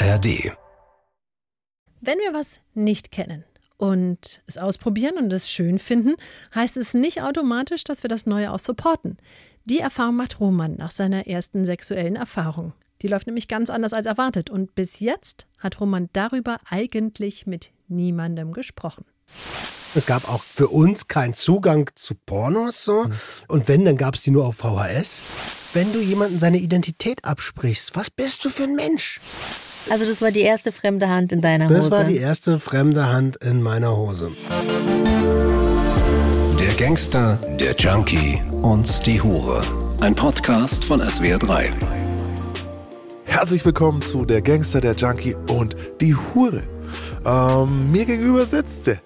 ARD. Wenn wir was nicht kennen und es ausprobieren und es schön finden, heißt es nicht automatisch, dass wir das Neue auch supporten. Die Erfahrung macht Roman nach seiner ersten sexuellen Erfahrung. Die läuft nämlich ganz anders als erwartet und bis jetzt hat Roman darüber eigentlich mit niemandem gesprochen. Es gab auch für uns keinen Zugang zu Pornos so. Und wenn, dann gab es die nur auf VHS. Wenn du jemandem seine Identität absprichst, was bist du für ein Mensch? Also das war die erste fremde Hand in deiner Hose. Das war die erste fremde Hand in meiner Hose. Der Gangster, der Junkie und die Hure. Ein Podcast von SWR3. Herzlich willkommen zu Der Gangster, der Junkie und die Hure. Ähm, mir gegenüber sitzt sie.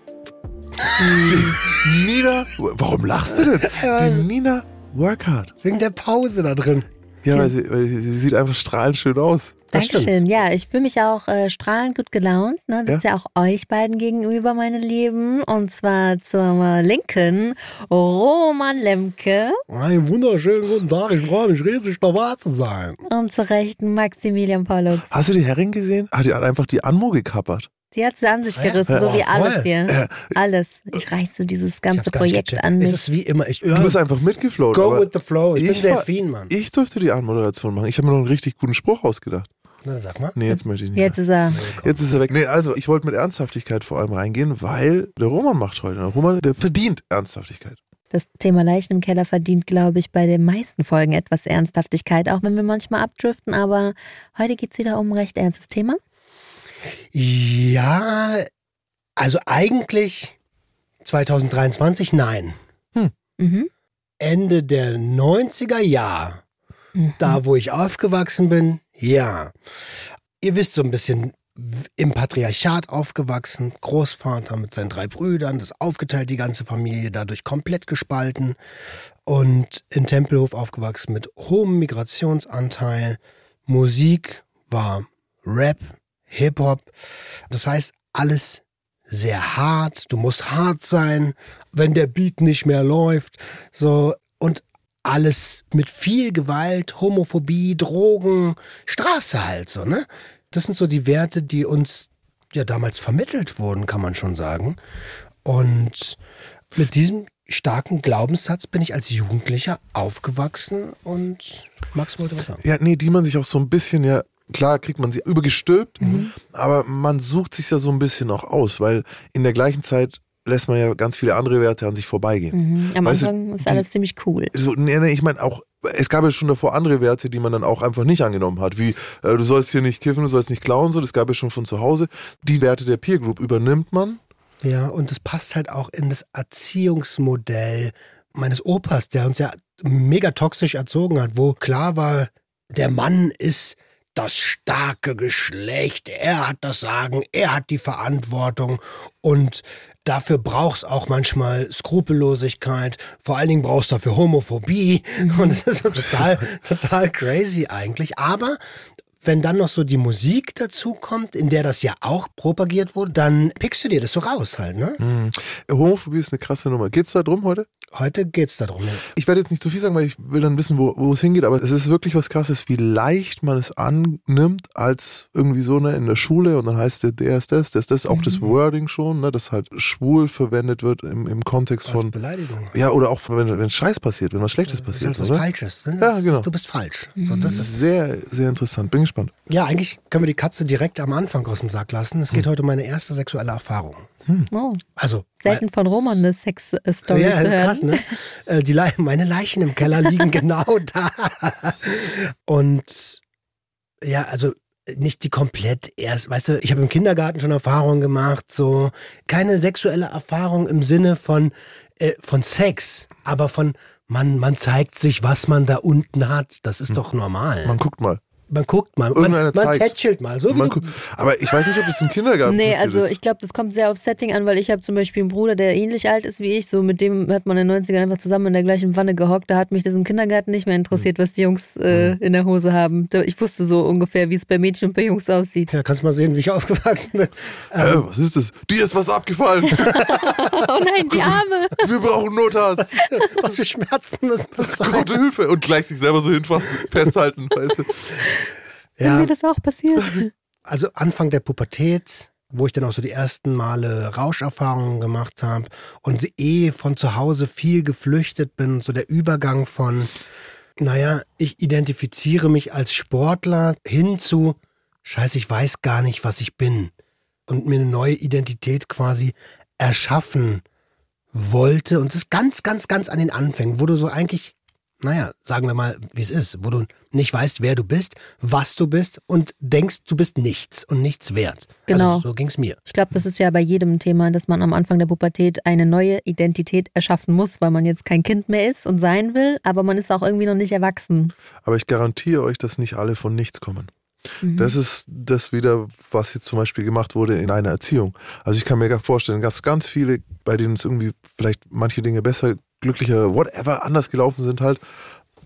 Die Nina. Warum lachst du denn? Die Nina Workhard. Wegen der Pause da drin. Ja, weil sie, weil sie, sie sieht einfach strahlend schön aus. Das stimmt. Dankeschön. Ja, ich fühle mich auch äh, strahlend gut gelaunt. Ne? Sitze ja. auch euch beiden gegenüber, meine Lieben. Und zwar zur linken Roman Lemke Einen wunderschönen guten Tag. Ich freue mich riesig dabei zu sein. und zur rechten Maximilian Pollux. Hast du die Herrin gesehen? Ah, die hat einfach die Anmo gekappert. Sie hat sie an sich gerissen, Ja, so oh, wie alles voll. hier. Ja. Alles. Ich reiße dieses ganze Projekt an Es mich. ist wie immer. Ich, Du bist einfach mitgeflogen. Go with the flow. Ich, ich bin Delfin, Mann. ich durfte die Anmoderation machen. Ich habe mir noch einen richtig guten Spruch ausgedacht. Na, sag mal. Nee, jetzt möchte ich nicht. Jetzt ist er. Jetzt ist er weg. Nee, also ich wollte mit Ernsthaftigkeit vor allem reingehen, weil der Roman macht heute. Der Roman, der verdient Ernsthaftigkeit. Das Thema Leichen im Keller verdient, glaube ich, bei den meisten Folgen etwas Ernsthaftigkeit, auch wenn wir manchmal abdriften. Aber heute geht es wieder um ein recht ernstes Thema. Ja, also eigentlich 2023 nein. Mhm. Ende der 90er Jahre, Mhm. da wo ich aufgewachsen bin, ja. Ihr wisst so ein bisschen im Patriarchat aufgewachsen, Großvater mit seinen drei Brüdern, das aufgeteilt, die ganze Familie, dadurch komplett gespalten und in Tempelhof aufgewachsen mit hohem Migrationsanteil. Musik war Rap, Hip-Hop, das heißt alles sehr hart, du musst hart sein, wenn der Beat nicht mehr läuft, so und alles mit viel Gewalt, Homophobie, Drogen, Straße halt so, ne? Das sind so die Werte, die uns ja damals vermittelt wurden, kann man schon sagen. Und mit diesem starken Glaubenssatz bin ich als Jugendlicher aufgewachsen und Max wollte was sagen. Ja, nee, die man sich auch so ein bisschen, ja, klar kriegt man sie übergestülpt, aber man sucht sich ja so ein bisschen auch aus, weil in der gleichen Zeit lässt man ja ganz viele andere Werte an sich vorbeigehen. Mhm. Am Weißt du, Anfang ist die- alles ziemlich cool. So, nee, nee, ich meine auch, es gab ja schon davor andere Werte, die man dann auch einfach nicht angenommen hat, wie äh, du sollst hier nicht kiffen, du sollst nicht klauen, so, das gab ja schon von zu Hause. Die Werte der Peer Group übernimmt man. Ja, und das passt halt auch in das Erziehungsmodell meines Opas, der uns ja mega toxisch erzogen hat, wo klar war, der Mann ist das starke Geschlecht, er hat das Sagen, er hat die Verantwortung. Und dafür brauchst auch manchmal Skrupellosigkeit, vor allen Dingen brauchst du dafür Homophobie. Und das ist total, total crazy eigentlich, aber wenn dann noch so die Musik dazu kommt, in der das ja auch propagiert wurde, dann pickst du dir das so raus halt, ne? Mhm. Homophobie ist eine krasse Nummer. Geht's da drum heute? Heute geht's darum. Ne? Ich werde jetzt nicht zu viel sagen, weil ich will dann wissen, wo, wo es hingeht, aber es ist wirklich was krasses, wie leicht man es annimmt, als irgendwie so ne, in der Schule und dann heißt der, der ist das, der ist das, auch das Wording schon, ne, dass halt schwul verwendet wird im, im Kontext Als von, Beleidigung. ja, oder auch wenn, wenn Scheiß passiert, wenn was Schlechtes Das ist passiert. halt was oder? Falsches. Ne? Ja, Das ist- genau. Du bist falsch. So, das Das ist, sehr, sehr interessant. Bin gespannt. ja, eigentlich können wir die Katze direkt am Anfang aus dem Sack lassen. Es geht heute um meine erste sexuelle Erfahrung. Oh, Also, selten von Roman eine Sex-Story ja, zu hören. krass, ne? Äh, Die Le meine Leichen im Keller liegen genau da. Und ja, also nicht die komplett erst, weißt du, ich habe im Kindergarten schon Erfahrungen gemacht, so keine sexuelle Erfahrung im Sinne von, äh, von Sex, aber von man, man zeigt sich, was man da unten hat. Das ist doch normal. Man guckt mal. Man guckt mal, man, man tätschelt mal. So wie Man guckt, aber ich weiß nicht, ob das im Kindergarten Nee, also ich glaube, das kommt sehr auf Setting an, weil ich habe zum Beispiel einen Bruder, der ähnlich alt ist wie ich. So mit dem hat man in den 90ern einfach zusammen in der gleichen Wanne gehockt. Da hat mich das im Kindergarten nicht mehr interessiert, was die Jungs äh, in der Hose haben. Ich wusste so ungefähr, wie es bei Mädchen und bei Jungs aussieht. ja, kannst mal sehen, wie ich aufgewachsen bin. äh, was ist das? Dir ist was abgefallen. Oh nein, die Arme! Wir brauchen Notarzt. Was für Schmerzen müssen das sein? Gute Hilfe. Und gleich sich selber so hinfassen, festhalten, weißt du. Ja, mir das auch passiert. Also Anfang der Pubertät, wo ich dann auch so die ersten Male Rauscherfahrungen gemacht habe und eh von zu Hause viel geflüchtet bin, so der Übergang von, naja, ich identifiziere mich als Sportler hin zu, scheiße, ich weiß gar nicht, was ich bin. Und mir eine neue Identität quasi erschaffen wollte. Und das ist ganz, ganz, ganz an den Anfängen, wo du so eigentlich naja, sagen wir mal, wie es ist, wo du nicht weißt, wer du bist, was du bist und denkst, du bist nichts und nichts wert. Genau. Also so ging es mir. Ich glaube, das ist ja bei jedem Thema, dass man am Anfang der Pubertät eine neue Identität erschaffen muss, weil man jetzt kein Kind mehr ist und sein will, aber man ist auch irgendwie noch nicht erwachsen. Aber ich garantiere euch, dass nicht alle von nichts kommen. Mhm. Das ist das wieder, was jetzt zum Beispiel gemacht wurde in einer Erziehung. Also ich kann mir gar vorstellen, dass ganz viele, bei denen es irgendwie vielleicht manche Dinge besser, glücklicher, whatever, anders gelaufen sind halt,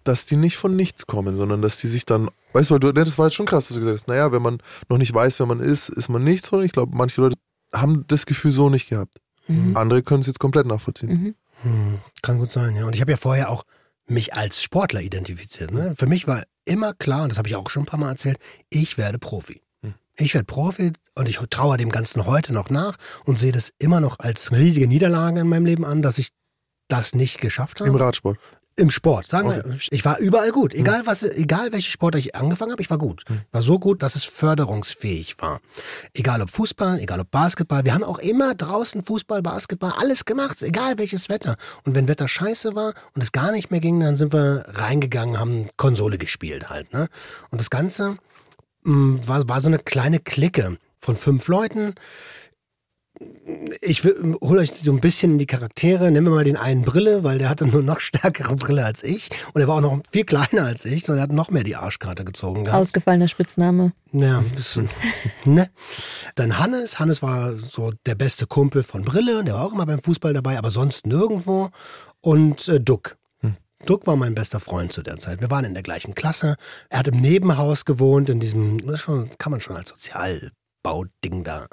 dass die nicht von nichts kommen, sondern dass die sich dann, weißt du, ne, das war jetzt schon krass, dass du gesagt hast, naja, wenn man noch nicht weiß, wer man ist, ist man nichts. Und ich glaube, manche Leute haben das Gefühl so nicht gehabt. Mhm. Andere können es jetzt komplett nachvollziehen. Mhm. Hm, kann gut sein, ja. Und ich habe ja vorher auch mich als Sportler identifiziert. Ne? Für mich war immer klar, und das habe ich auch schon ein paar Mal erzählt, ich werde Profi. Hm. Ich werde Profi und ich traue dem Ganzen heute noch nach und sehe das immer noch als riesige Niederlage in meinem Leben an, dass ich das nicht geschafft habe. Im Radsport. Im Sport, sagen Okay. wir. Ich war überall gut. Egal, was, egal welche Sport ich angefangen habe, ich war gut. Ich war so gut, dass es förderungsfähig war. Egal ob Fußball, egal ob Basketball. Wir haben auch immer draußen Fußball, Basketball, alles gemacht, egal welches Wetter. Und wenn Wetter scheiße war und es gar nicht mehr ging, dann sind wir reingegangen, haben Konsole gespielt halt. Ne? Und das Ganze mh, war, war so eine kleine Clique von fünf Leuten ich hole euch so ein bisschen in die Charaktere. Nehmen wir mal den einen Brille, weil der hatte nur noch stärkere Brille als ich. Und er war auch noch viel kleiner als ich, sondern er hat noch mehr die Arschkarte gezogen gehabt. Ausgefallener Spitzname. Ja, das, ne? Dann Hannes. Hannes war so der beste Kumpel von Brille. Der war auch immer beim Fußball dabei, aber sonst nirgendwo. Und äh, Duck. Duck war mein bester Freund zu der Zeit. Wir waren in der gleichen Klasse. Er hat im Nebenhaus gewohnt, in diesem, das schon, kann man schon als Sozialbauding da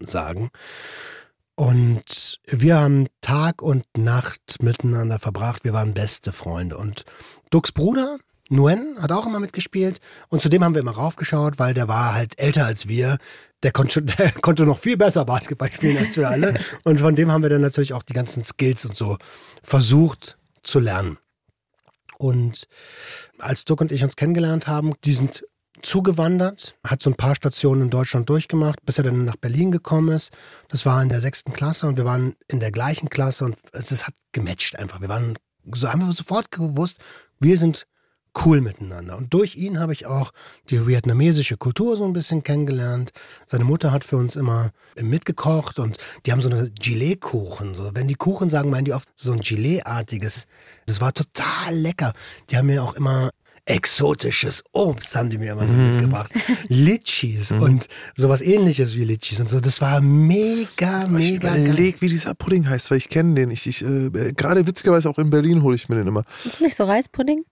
sagen. Und wir haben Tag und Nacht miteinander verbracht. Wir waren beste Freunde. Und Ducks Bruder, Nguyen, hat auch immer mitgespielt. Und zudem haben wir immer raufgeschaut, weil der war halt älter als wir. Der konnte, der konnte noch viel besser Basketball spielen als wir alle. Und von dem haben wir dann natürlich auch die ganzen Skills und so versucht zu lernen. Und als Duck und ich uns kennengelernt haben, die sind zugewandert, hat so ein paar Stationen in Deutschland durchgemacht, bis er dann nach Berlin gekommen ist. Das war in der sechsten Klasse und wir waren in der gleichen Klasse und es, hat gematcht einfach. Wir waren so haben wir sofort gewusst, wir sind cool miteinander. Und durch ihn habe ich auch die vietnamesische Kultur so ein bisschen kennengelernt. Seine Mutter hat für uns immer mitgekocht und die haben so eine Gelee-Kuchen. So. Wenn die Kuchen sagen, meinen die oft so ein Gelee-artiges. Das war total lecker. Die haben mir auch immer exotisches Obst haben die mir immer so mitgebracht. Litchis und sowas ähnliches wie Litchis und so. Das war mega, Ich mega geil. überleg, wie dieser Pudding heißt, weil ich kenne den. Ich, ich, äh, gerade witzigerweise auch in Berlin hole ich mir den immer. Ist das nicht so Reispudding?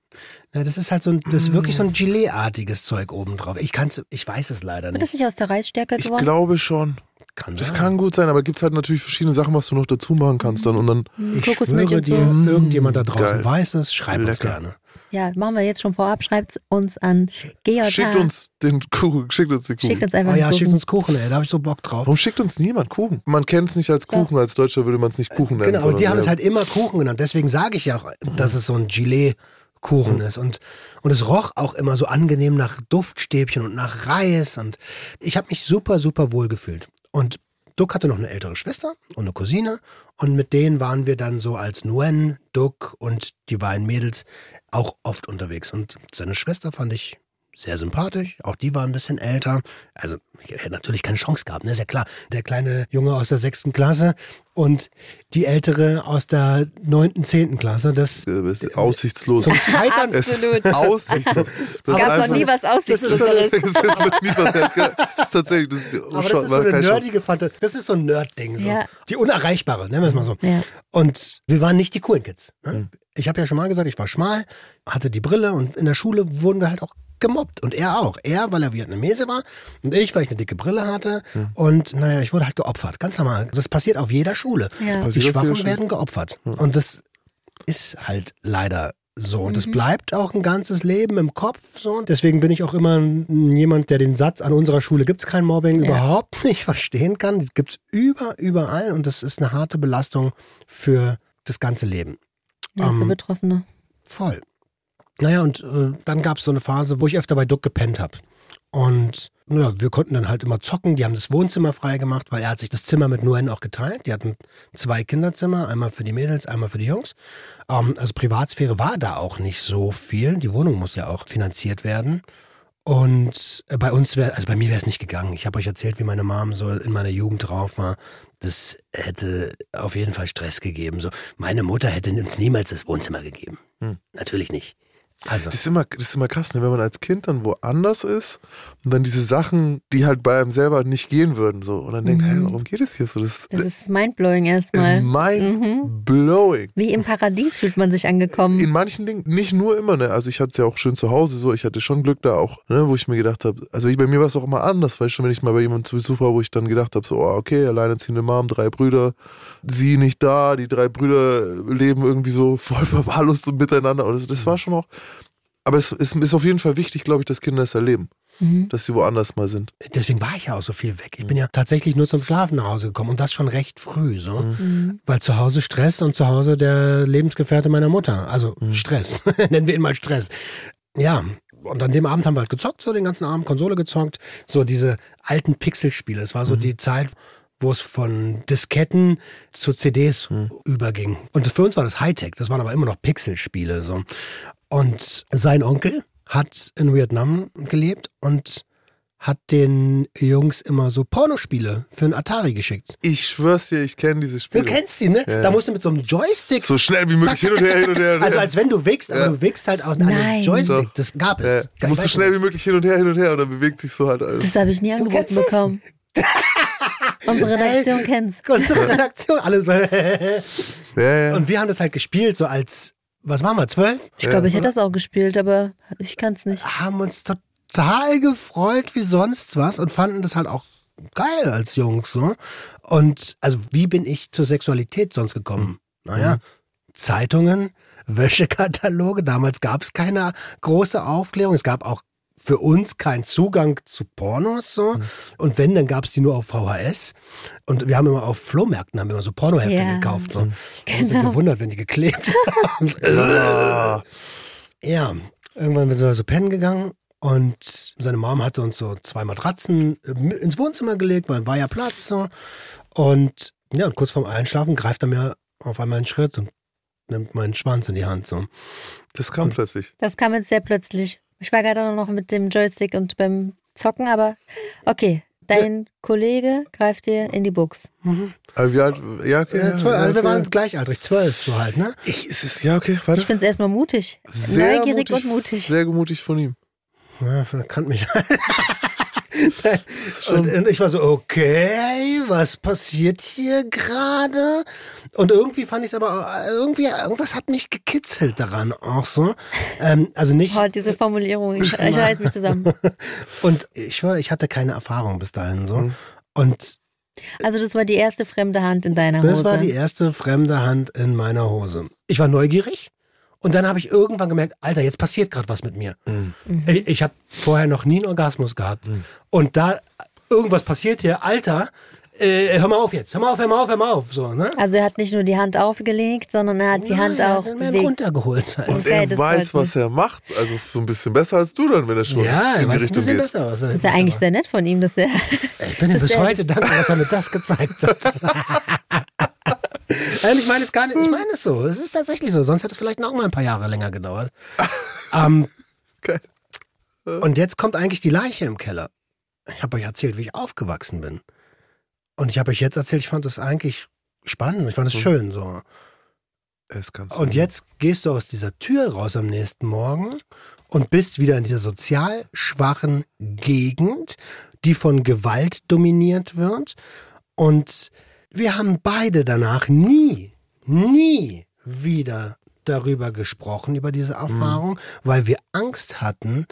Ja, das ist halt so ein, das ist wirklich so ein Gelee-artiges Zeug obendrauf. Ich kann's, ich weiß es leider Wird das nicht. nicht aus der Reisstärke Ich gewonnen? glaube schon. Kann Das sein. kann gut sein, aber gibt halt natürlich verschiedene Sachen, was du noch dazu machen kannst dann. Und dann Ich Kokosmilch schwöre dir, so. irgendjemand da draußen Geil. weiß es, schreibt uns Lecker. gerne. Ja, machen wir jetzt schon vorab. Schreibt uns an GJH. schickt uns den Kuchen, schickt uns den Kuchen. Schickt uns einfach Oh ja, einen schickt Kuchen. uns Kuchen, ey, da habe ich so Bock drauf. Warum schickt uns niemand Kuchen? Man kennt es nicht als Kuchen, als Deutscher würde man es nicht Kuchen nennen. Genau, aber die haben es halt immer Kuchen genannt. Deswegen sage ich ja auch, dass es so ein Gelee-Kuchen ist. Und, und es roch auch immer so angenehm nach Duftstäbchen und nach Reis. Und ich habe mich super, super wohl gefühlt. Und Duck hatte noch eine ältere Schwester und eine Cousine. Und mit denen waren wir dann so als Nguyen, Duck und die beiden Mädels auch oft unterwegs. Und seine Schwester fand ich sehr sympathisch. Auch die war ein bisschen älter. Also ich hätte natürlich keine Chance gehabt, ne? Ist ja klar. Der kleine Junge aus der sechsten Klasse und die ältere aus der neunten, zehnten Klasse. Das Äh, es ist aussichtslos. zum Scheitern. Es ist Absolut. aussichtslos. Das Es gab also- noch nie was das ist so- Aussichtsloseres. Das passiert. Das ist tatsächlich. Das ist, oh, aber das ist so eine nerdige Fantasie. Das ist so ein Nerd-Ding. So. Ja. Die unerreichbare, nennen wir es mal so. Ja. Und wir waren nicht die coolen Kids. Ne? Hm. Ich habe ja schon mal gesagt, ich war schmal, hatte die Brille und in der Schule wurden wir halt auch gemobbt. Und er auch. Er, weil er Vietnamese war und ich, weil ich eine dicke Brille hatte. Hm. Und naja, ich wurde halt geopfert. Ganz normal. Das passiert auf jeder Schule. Ja. Die Schwachen werden geopfert. Und das ist halt leider So, und das bleibt auch ein ganzes Leben im Kopf. So. Deswegen bin ich auch immer jemand, der den Satz, an unserer Schule gibt es kein Mobbing, Ja. überhaupt nicht verstehen kann. Das gibt es über, überall und das ist eine harte Belastung für das ganze Leben. Ja, für Ähm, Betroffene. Voll. Naja, und äh, dann gab es so eine Phase, wo ich öfter bei Duck gepennt habe. Und naja, wir konnten dann halt immer zocken. Die haben das Wohnzimmer frei gemacht, weil er hat sich das Zimmer mit Nguyen auch geteilt. Die hatten zwei Kinderzimmer, einmal für die Mädels, einmal für die Jungs. Ähm, also Privatsphäre war da auch nicht so viel. Die Wohnung muss ja auch finanziert werden. Und äh, bei uns wäre, also bei mir wäre es nicht gegangen. Ich habe euch erzählt, wie meine Mom so in meiner Jugend drauf war. Das hätte auf jeden Fall Stress gegeben. So, meine Mutter hätte uns niemals das Wohnzimmer gegeben. Hm. Natürlich nicht. Also, Das ist immer, das ist immer krass, ne? wenn man als Kind dann woanders ist und dann diese Sachen, die halt bei einem selber nicht gehen würden, so. Und dann denkt, Mhm. hey, warum geht es hier so? Das, Das ist mindblowing ist erstmal. mind Mhm. blowing. Wie im Paradies fühlt man sich angekommen. In manchen Dingen, nicht nur immer, ne? Also ich hatte es ja auch schön zu Hause so, ich hatte schon Glück da auch, ne, wo ich mir gedacht habe, also ich, bei mir war es auch immer anders, weißt du, wenn ich mal bei jemandem zu Besuch war, wo ich dann gedacht habe, so, oh, okay, alleinerziehende Mom, drei Brüder, sie nicht da, die drei Brüder leben irgendwie so voll verwahrlost so miteinander. Und das, das war schon auch. Aber es ist, ist auf jeden Fall wichtig, glaube ich, dass Kinder es erleben, Mhm. dass sie woanders mal sind. deswegen war ich ja auch so viel weg. Ich bin ja tatsächlich nur zum Schlafen nach Hause gekommen und das schon recht früh, so. Mhm. Weil zu Hause Stress und zu Hause der Lebensgefährte meiner Mutter. Also Mhm. Stress. Nennen wir ihn mal Stress. Ja. Und an dem Abend haben wir halt gezockt, so den ganzen Abend Konsole gezockt. So diese alten Pixelspiele. Es war so die Zeit, wo es von Disketten zu CDs überging. Und für uns war das Hightech. Das waren aber immer noch Pixelspiele. So. Und sein Onkel hat in Vietnam gelebt und hat den Jungs immer so Pornospiele für einen Atari geschickt. Ich schwör's dir, ich kenne dieses Spiel. Du kennst die, ne? Ja. Da musst du mit so einem Joystick. So schnell wie möglich hin und her, hin und her. Also als wenn du wickst, aber Ja. du wickst halt aus einem Nein. Joystick. Doch. Das gab es. du musst so schnell wie möglich hin und her, hin und her dann bewegt sich so halt alles. Das habe ich nie angeboten bekommen. Unsere Redaktion kennt's. Unsere Redaktion, alle so. Ja, ja. Und wir haben das halt gespielt, so als, was waren wir, zwölf? Ich glaube, ich hätte das auch gespielt, aber ich kann's nicht. Haben uns total gefreut wie sonst was und fanden das halt auch geil als Jungs. So. Und also, wie bin ich zur Sexualität sonst gekommen? Naja, Zeitungen, Wäschekataloge. Damals gab es keine große Aufklärung. Es gab auch für uns keinen Zugang zu Pornos so. Und wenn, dann gab es die nur auf VHS. Und wir haben immer auf Flohmärkten haben wir immer so Pornohefte Ja. gekauft. So. Wir haben uns Genau. gewundert, wenn die geklebt haben. Ja, irgendwann sind wir so pennen gegangen und seine Mom hatte uns so zwei Matratzen äh, ins Wohnzimmer gelegt, weil war ja Platz so. Und ja, und kurz vorm Einschlafen greift er mir auf einmal einen Schritt und nimmt meinen Schwanz in die Hand so. das kam plötzlich. Das kam jetzt sehr plötzlich. Ich war gerade noch mit dem Joystick und beim Zocken, aber okay. Dein Kollege greift dir in die Buchs. Aber wie alt? Ja, okay. Ja, ja, zwölf, also wir waren gleichaltrig, zwölf so halt, ne? Ich, es ist, ja, okay, weiter. Ich finde es erstmal mutig. Sehr Neugierig mutig, und mutig. Sehr mutig von ihm. Ja, er kannte mich. und, und ich war so, okay, was passiert hier gerade? Und irgendwie fand ich es aber, auch- irgendwie, irgendwas hat mich gekitzelt daran auch so. Ähm, also nicht, Oh, diese Formulierung, ich, ich reiß mich zusammen. und ich war, ich hatte keine Erfahrung bis dahin so. Mhm. Und Also das war die erste fremde Hand in deiner Hose. das war die erste fremde Hand in meiner Hose. Ich war neugierig. Und dann habe ich irgendwann gemerkt, Alter, jetzt passiert gerade was mit mir. Mhm. Ich, ich habe vorher noch nie einen Orgasmus gehabt. Und da irgendwas passiert hier, Alter, äh, hör mal auf jetzt, hör mal auf, hör mal auf, hör mal auf. So, ne? also er hat nicht nur die Hand aufgelegt, sondern er hat die Hand Ja, auch er hat einen bewegt. runtergeholt. Halt. Und Okay, er weiß, was er macht. Also so ein bisschen besser als du dann, wenn er schon Ja, er in die weiß ein Richtung bisschen geht. besser aus. Das ist ja eigentlich sehr nett von ihm, dass er. Ich bin ihm bis er- heute dankbar, dass er mir das gezeigt hat. Nein, ich meine es gar nicht, ich meine es so. Es ist tatsächlich so. Sonst hätte es vielleicht noch mal ein paar Jahre länger gedauert. ähm, Geil. und jetzt kommt eigentlich die Leiche im Keller. Ich habe euch erzählt, wie ich aufgewachsen bin. Und ich habe euch jetzt erzählt, ich fand das eigentlich spannend. Ich fand es Mhm. schön so. Ist ganz Und jetzt gehst du aus dieser Tür raus am nächsten Morgen und bist wieder in dieser sozial schwachen Gegend, die von Gewalt dominiert wird. Und wir haben beide danach nie, nie wieder darüber gesprochen, über diese Erfahrung, weil wir Angst hatten,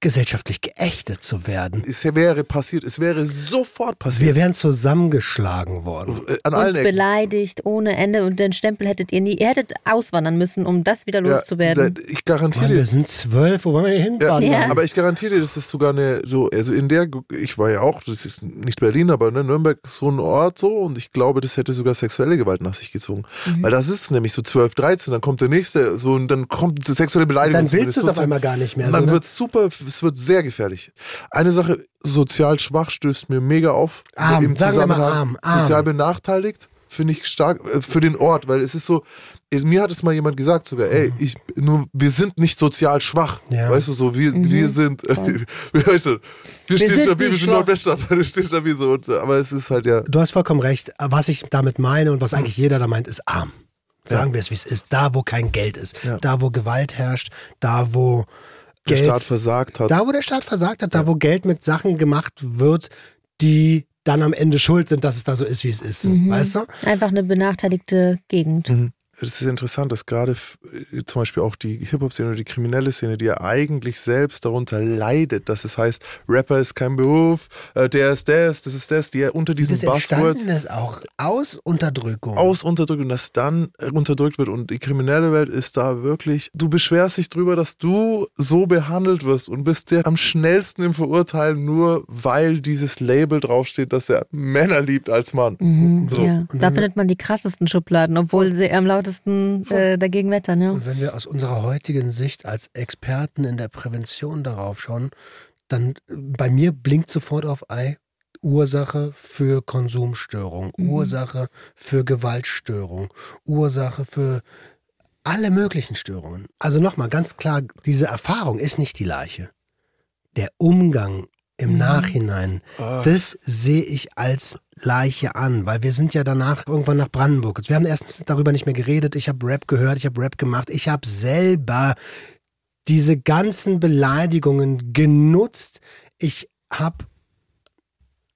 gesellschaftlich geächtet zu werden. Es wäre passiert, es wäre sofort Wir passiert. wären zusammengeschlagen worden. Äh, An allen Und Ecken. beleidigt ohne Ende und den Stempel hättet ihr nie, ihr hättet auswandern müssen, um das wieder Ja, loszuwerden. ich garantiere Mann, dir, wir sind zwölf, wo wollen wir hier hinfahren? Ja. Mann? Aber ich garantiere dir, das ist sogar eine, so, also in der, ich war ja auch, das ist nicht Berlin, aber ne, Nürnberg ist so ein Ort so und ich glaube, das hätte sogar sexuelle Gewalt nach sich gezogen. Mhm. Weil das ist nämlich so 12, 13, dann kommt der nächste, so und dann kommt so sexuelle Beleidigung. Dann willst du es So- auf einmal gar nicht mehr. Und dann so, ne? wird es super, es wird sehr gefährlich. Eine Sache, sozial schwach stößt mir mega auf. Arm, Im Zusammenhang arm, arm. sozial benachteiligt, finde ich stark äh, für den Ort, weil es ist so, mir hat es mal jemand gesagt sogar, ey, ich, nur, wir sind nicht sozial schwach. Mhm. Ja. Weißt du, so, wir, wir sind, Voll. wir, weißt du, wir stehen sind stabil, wir sind. Nordweststadt, wir stehen stabil so, und, so. aber es ist halt ja, Du hast vollkommen recht. Was ich damit meine und was eigentlich jeder da meint, ist arm. Sagen wir es, wie es ist. Da, wo kein Geld ist. Ja. Da, wo Gewalt herrscht. Da, wo der Geld, Staat versagt hat. da, wo der Staat versagt hat. Da, wo Geld mit Sachen gemacht wird, die dann am Ende schuld sind, dass es da so ist, wie es ist. Mhm. Weißt du? Einfach eine benachteiligte Gegend. Es ist interessant, dass gerade äh, zum Beispiel auch die Hip-Hop-Szene oder die kriminelle Szene, die ja eigentlich selbst darunter leidet, dass es heißt, Rapper ist kein Beruf, äh, der ist das, das ist das, die ja unter diesen Das Buzzwords ist auch aus Unterdrückung. aus unterdrückt und das dann äh, unterdrückt wird. Und die kriminelle Welt ist da wirklich, du beschwerst dich drüber, dass du so behandelt wirst und bist der am schnellsten im Verurteilen, nur weil dieses Label draufsteht, dass er Männer liebt als Mann. Mhm, So. ja. Da findet man die krassesten Schubladen, obwohl sie am lautesten äh, dagegen wettern. Ja. Und wenn wir aus unserer heutigen Sicht als Experten in der Prävention darauf schauen, dann äh, bei mir blinkt sofort auf Ei Ursache für Konsumstörung, Mhm. Ursache für Gewaltstörung, Ursache für alle möglichen Störungen. Also nochmal ganz klar, diese Erfahrung ist nicht die Leiche. Der Umgang im Mhm. Nachhinein, Ah. das sehe ich als Leiche an, weil wir sind ja danach irgendwann nach Brandenburg. Wir haben erstens darüber nicht mehr geredet. Ich habe Rap gehört, ich habe Rap gemacht. Ich habe selber diese ganzen Beleidigungen genutzt. Ich habe,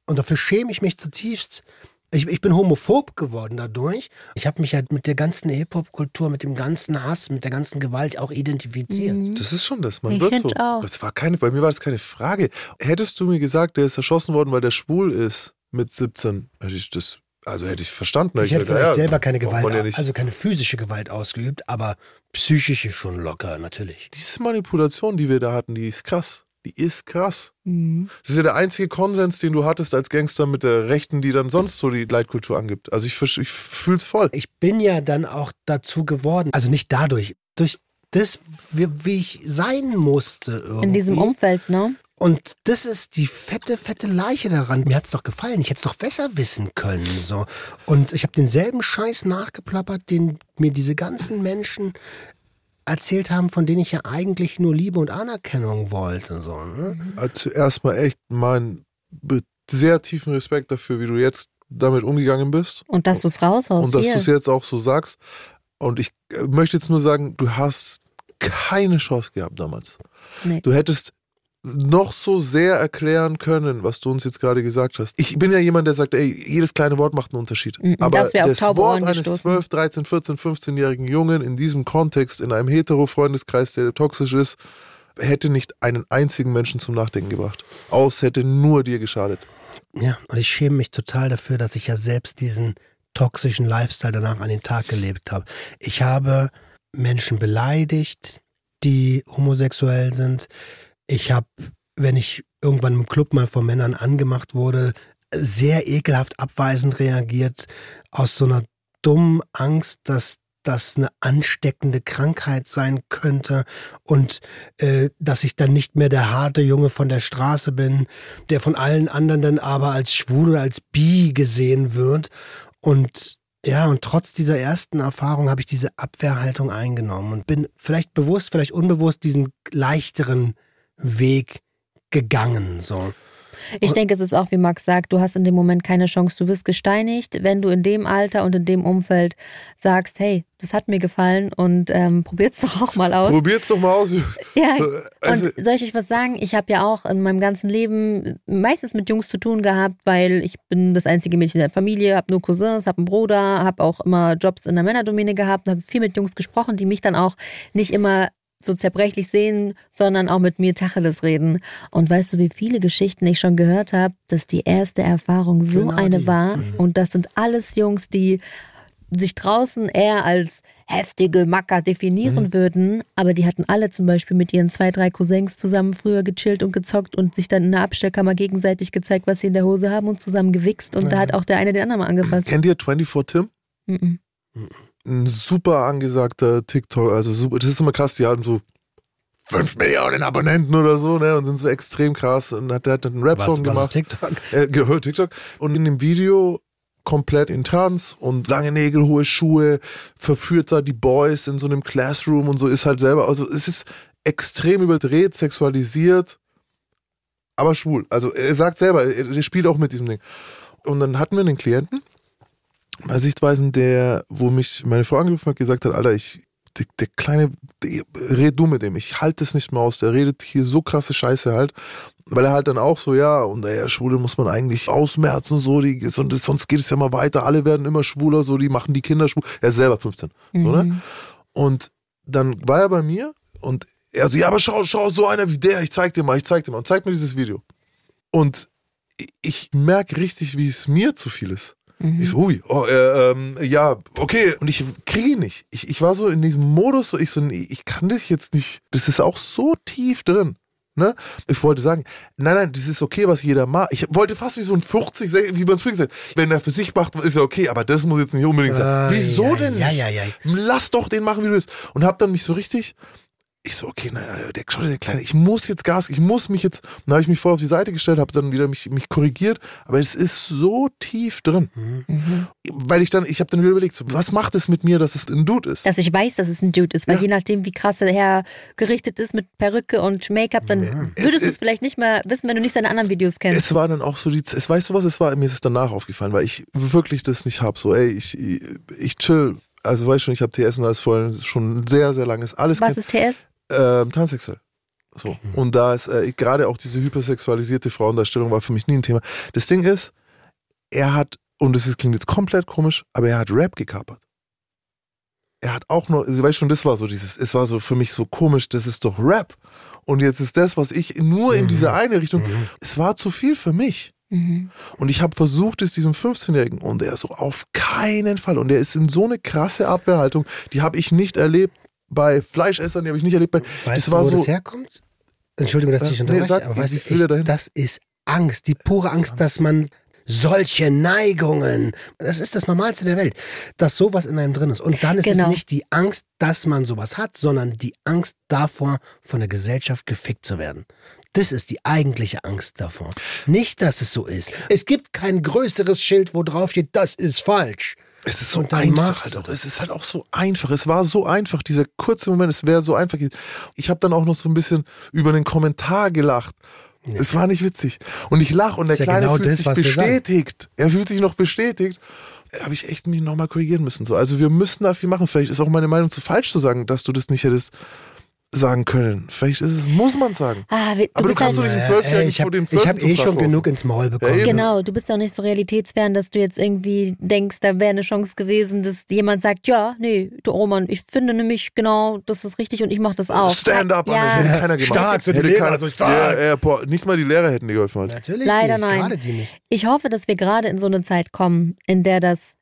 und dafür schäme ich mich zutiefst, ich, ich bin homophob geworden dadurch. Ich habe mich halt mit der ganzen Hip-Hop-Kultur, mit dem ganzen Hass, mit der ganzen Gewalt auch identifiziert. Mhm. Das ist schon das, man Ich wird so. auch. Das war keine, bei mir war das keine Frage. Hättest du mir gesagt, der ist erschossen worden, weil der schwul ist mit 17, hätte ich das, also hätte ich verstanden. Ich hätte gesagt, vielleicht ja, selber keine Gewalt, ja also keine physische Gewalt ausgeübt, aber psychische schon locker, natürlich. Diese Manipulation, die wir da hatten, die ist krass. Die ist krass. Mhm. Das ist ja der einzige Konsens, den du hattest als Gangster mit der Rechten, die dann sonst so die Leitkultur angibt. Also ich, ich fühl's voll. Ich bin ja dann auch dazu geworden, also nicht dadurch, durch das, wie, wie ich sein musste irgendwie. In diesem Umfeld, ne? Und das ist die fette, fette Leiche daran. Mir hat's doch gefallen. Ich hätte es doch besser wissen können. So. Und ich habe denselben Scheiß nachgeplappert, den mir diese ganzen Menschen erzählt haben, von denen ich ja eigentlich nur Liebe und Anerkennung wollte. So, ne? Also zuerst mal echt meinen sehr tiefen Respekt dafür, wie du jetzt damit umgegangen bist. Und dass du es raushaust. Und dass du es jetzt auch so sagst. Und ich äh, möchte jetzt nur sagen, du hast keine Chance gehabt damals. Nee. Du hättest noch so sehr erklären können, was du uns jetzt gerade gesagt hast. Ich bin ja jemand, der sagt, ey, jedes kleine Wort macht einen Unterschied. Mhm, Aber das das Wort eines gestoßen. 12, 13, 14, 15-jährigen Jungen in diesem Kontext, in einem hetero-Freundeskreis, der toxisch ist, hätte nicht einen einzigen Menschen zum Nachdenken gebracht. Aus hätte nur dir geschadet. Ja, und ich schäme mich total dafür, dass ich ja selbst diesen toxischen Lifestyle danach an den Tag gelebt habe. Ich habe Menschen beleidigt, die homosexuell sind. Ich habe, wenn ich irgendwann im Club mal von Männern angemacht wurde, sehr ekelhaft abweisend reagiert, aus so einer dummen Angst, dass das eine ansteckende Krankheit sein könnte und äh, dass ich dann nicht mehr der harte Junge von der Straße bin, der von allen anderen dann aber als schwul oder als bi gesehen wird. Und ja, und trotz dieser ersten Erfahrung habe ich diese Abwehrhaltung eingenommen und bin vielleicht bewusst, vielleicht unbewusst diesen leichteren Weg gegangen. So. Ich denke, es ist auch, wie Max sagt, du hast in dem Moment keine Chance. Du wirst gesteinigt, wenn du in dem Alter und in dem Umfeld sagst, hey, das hat mir gefallen und ähm, probier's doch auch mal aus. Probier's doch mal aus. Ja, Also- und soll ich euch was sagen? Ich habe ja auch in meinem ganzen Leben meistens mit Jungs zu tun gehabt, weil ich bin das einzige Mädchen in der Familie, habe nur Cousins, habe einen Bruder, habe auch immer Jobs in der Männerdomäne gehabt, habe viel mit Jungs gesprochen, die mich dann auch nicht immer so zerbrechlich sehen, sondern auch mit mir Tacheles reden. Und weißt du, wie viele Geschichten ich schon gehört habe, dass die erste Erfahrung so Genau eine die. war. Mhm. Und das sind alles Jungs, die sich draußen eher als heftige Macker definieren Mhm. würden, aber die hatten alle zum Beispiel mit ihren zwei, drei Cousins zusammen früher gechillt und gezockt und sich dann in der Abstellkammer gegenseitig gezeigt, was sie in der Hose haben und zusammen gewichst und da hat auch der eine den anderen mal angefasst. Kennt ihr 24 Tim? Mhm. Ein super angesagter TikTok, also super, das ist immer krass, die haben so 5 Millionen Abonnenten oder so, ne, und sind so extrem krass und hat, der hat einen Rap-Song was ist gemacht. TikTok? äh, gehört TikTok. Und in dem Video komplett in Trans und lange Nägel, hohe Schuhe, verführt da die Boys in so einem Classroom und so ist halt selber, also es ist extrem überdreht, sexualisiert, aber schwul. Also er sagt selber, er, er spielt auch mit diesem Ding. Und dann hatten wir einen Klienten bei Sichtweisen, der, wo mich meine Frau angerufen hat, gesagt hat, Alter, ich, der, der kleine, der, red du mit dem, ich halte es nicht mehr aus, der redet hier so krasse Scheiße halt, weil er halt dann auch so, ja, und naja, Schwule muss man eigentlich ausmerzen, so, die, sonst, sonst geht es ja mal weiter, alle werden immer schwuler, so, die machen die Kinder schwul, er ist selber 15, so, ne? Und dann war er bei mir und er so, ja, aber schau, schau, so einer wie der, ich zeig dir mal, ich zeig dir mal und zeig mir dieses Video. Und ich merke richtig, wie es mir zu viel ist. Ich so, hui, oh, äh, ähm, ja, okay. Und ich kriege ihn nicht. Ich, ich war so in diesem Modus, so, ich so, nee, ich kann dich jetzt nicht. Das ist auch so tief drin. Ne? Ich wollte sagen, nein, nein, das ist okay, was jeder macht. Ich wollte fast wie so ein 50, sech- wie man es früher gesagt hat. Wenn er für sich macht, ist ja okay, aber das muss jetzt nicht unbedingt sein. Ah, Wieso ja, denn ja, nicht? ja, ja. Lass doch den machen, wie du willst. Und hab dann mich so richtig, ich so, okay, nein, nein, der, dir, der Kleine, ich muss jetzt Gas, ich muss mich jetzt, und dann habe ich mich voll auf die Seite gestellt, habe dann wieder mich, mich korrigiert, aber es ist so tief drin. Weil ich dann, ich habe dann wieder überlegt, so, was macht es mit mir, dass es ein Dude ist? Dass ich weiß, dass es ein Dude ist, weil Ja. je nachdem, wie krass er hergerichtet ist mit Perücke und Make-up, dann würdest Es du es vielleicht nicht mehr wissen, wenn du nicht seine anderen Videos kennst. Es war dann auch so die, es weißt du was, es war, mir ist es danach aufgefallen, weil ich wirklich das nicht hab, so, ey, ich, ich, ich chill, also weißt schon, ich habe TS und alles vorhin schon sehr, sehr lange, ist alles Was ist TS? Ähm, transsexuell. So. Und da ist äh, gerade auch diese hypersexualisierte Frauendarstellung war für mich nie ein Thema. Das Ding ist, er hat, und das ist, klingt jetzt komplett komisch, aber er hat Rap gekapert. Er hat auch nur, also, weißt schon, das war so dieses, es war so für mich so komisch, das ist doch Rap. Und jetzt ist das, was ich nur in diese eine Richtung, es war zu viel für mich. Mhm. Und ich habe versucht, es diesem 15-Jährigen, und er so auf keinen Fall. Und er ist in so eine krasse Abwehrhaltung, die habe ich nicht erlebt bei Fleischessern, die habe ich nicht erlebt bei. Weißt du, war wo so, das herkommt? Entschuldigung, dass ich Äh, nee, unterbreche, sag, aber weißt du, ich, das ist Angst, die pure Angst, dass man solche Neigungen, das ist das Normalste der Welt, dass sowas in einem drin ist. Und dann ist Genau. es nicht die Angst, dass man sowas hat, sondern die Angst davor, von der Gesellschaft gefickt zu werden. Das ist die eigentliche Angst davor. Nicht, dass es so ist. Es gibt kein größeres Schild, wo drauf steht, das ist falsch. Es ist so einfach. Halt auch. Es ist halt auch so einfach. Es war so einfach. Dieser kurze Moment, es wäre so einfach. Ich habe dann auch noch so ein bisschen über den Kommentar gelacht. Es war nicht witzig. Und ich lache und der ja Kleine genau fühlt das, sich bestätigt. Er fühlt sich noch bestätigt. Da habe ich echt mich nochmal korrigieren müssen. So. Also wir müssen da viel machen. Vielleicht ist auch meine Meinung zu falsch zu sagen, dass du das nicht hättest sagen können. Vielleicht ist es, muss man sagen. Ah, wir, Aber du kannst doch nicht einen Äh, Zwölfjährigen ich vor habe dem ich Vierten hab zu eh schon genug ins Maul bekommen. eben. Genau, du bist auch nicht so realitätsfern, dass du jetzt irgendwie denkst, da wäre eine Chance gewesen, dass jemand sagt, ja, nee, du Roman, ich finde nämlich genau, das ist richtig und ich mache das auch. Stand up, ja, Anna, hätte keiner gemacht. Stark, so die Hätte Lehrer, keiner- so stark. Ja, ja, boah, nicht mal die Lehrer hätten dir geholfen. Halt. Natürlich Leider nicht, nein. gerade die nicht. Ich hoffe, dass wir gerade in so eine Zeit kommen, in der das